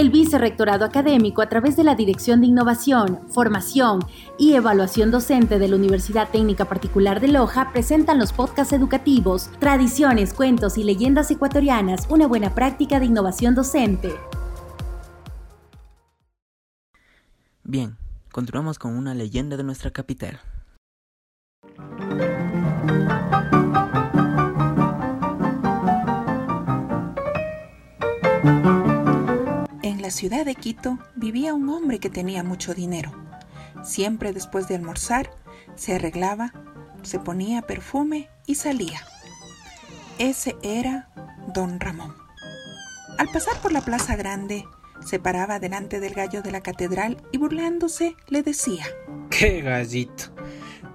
El Vicerrectorado Académico, a través de la Dirección de Innovación, Formación y Evaluación Docente de la Universidad Técnica Particular de Loja, presentan los podcasts educativos Tradiciones, Cuentos y Leyendas Ecuatorianas, una buena práctica de innovación docente. Bien, continuamos con una leyenda de nuestra capital. La ciudad de Quito vivía un hombre que tenía mucho dinero. Siempre después de almorzar se arreglaba, se ponía perfume y salía. Ese era don Ramón. Al pasar por la plaza grande, se paraba delante del gallo de la catedral y burlándose le decía, ¡Qué gallito!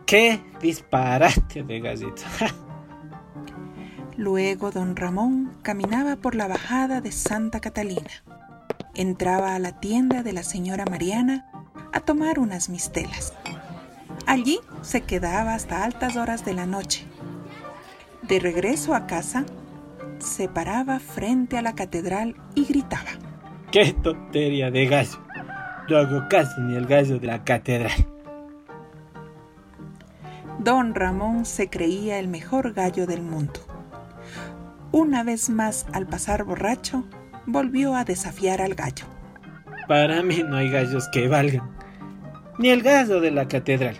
¡Qué disparate de gallito! Luego don Ramón caminaba por la bajada de Santa Catalina entraba a la tienda de la señora Mariana a tomar unas mistelas. Allí se quedaba hasta altas horas de la noche. De regreso a casa, se paraba frente a la catedral y gritaba. ¡Qué tontería de gallo! No hago caso ni el gallo de la catedral. Don Ramón se creía el mejor gallo del mundo. Una vez más, al pasar borracho, volvió a desafiar al gallo. Para mí no hay gallos que valgan, ni el gallo de la catedral.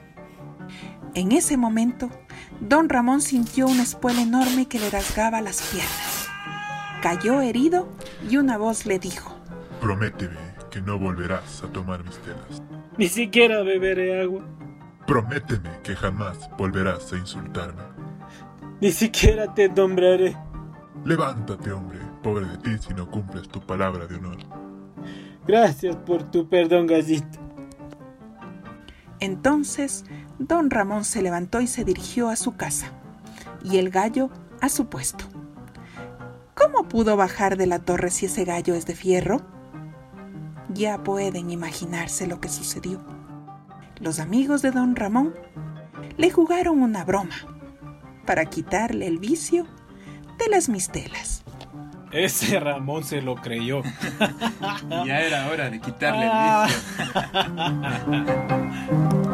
En ese momento, don Ramón sintió una espuela enorme que le rasgaba las piernas. Cayó herido y una voz le dijo, Prométeme que no volverás a tomar mis telas. Ni siquiera beberé agua. Prométeme que jamás volverás a insultarme. Ni siquiera te nombraré. Levántate, hombre, pobre de ti si no cumples tu palabra de honor. Gracias por tu perdón, gallito. Entonces, don Ramón se levantó y se dirigió a su casa, y el gallo a su puesto. ¿Cómo pudo bajar de la torre si ese gallo es de fierro? Ya pueden imaginarse lo que sucedió. Los amigos de don Ramón le jugaron una broma para quitarle el vicio de las mistelas. Ese Ramón se lo creyó. ya era hora de quitarle el vicio.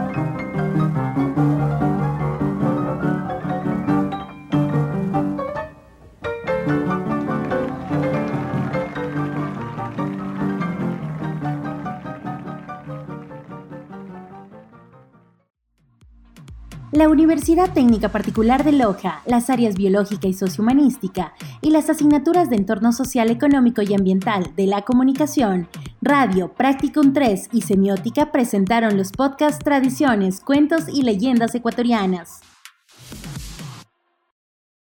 La Universidad Técnica Particular de Loja, las áreas biológica y sociohumanística y las asignaturas de entorno social, económico y ambiental de la comunicación, radio, Practicum 3 y semiótica presentaron los podcasts Tradiciones, Cuentos y Leyendas Ecuatorianas.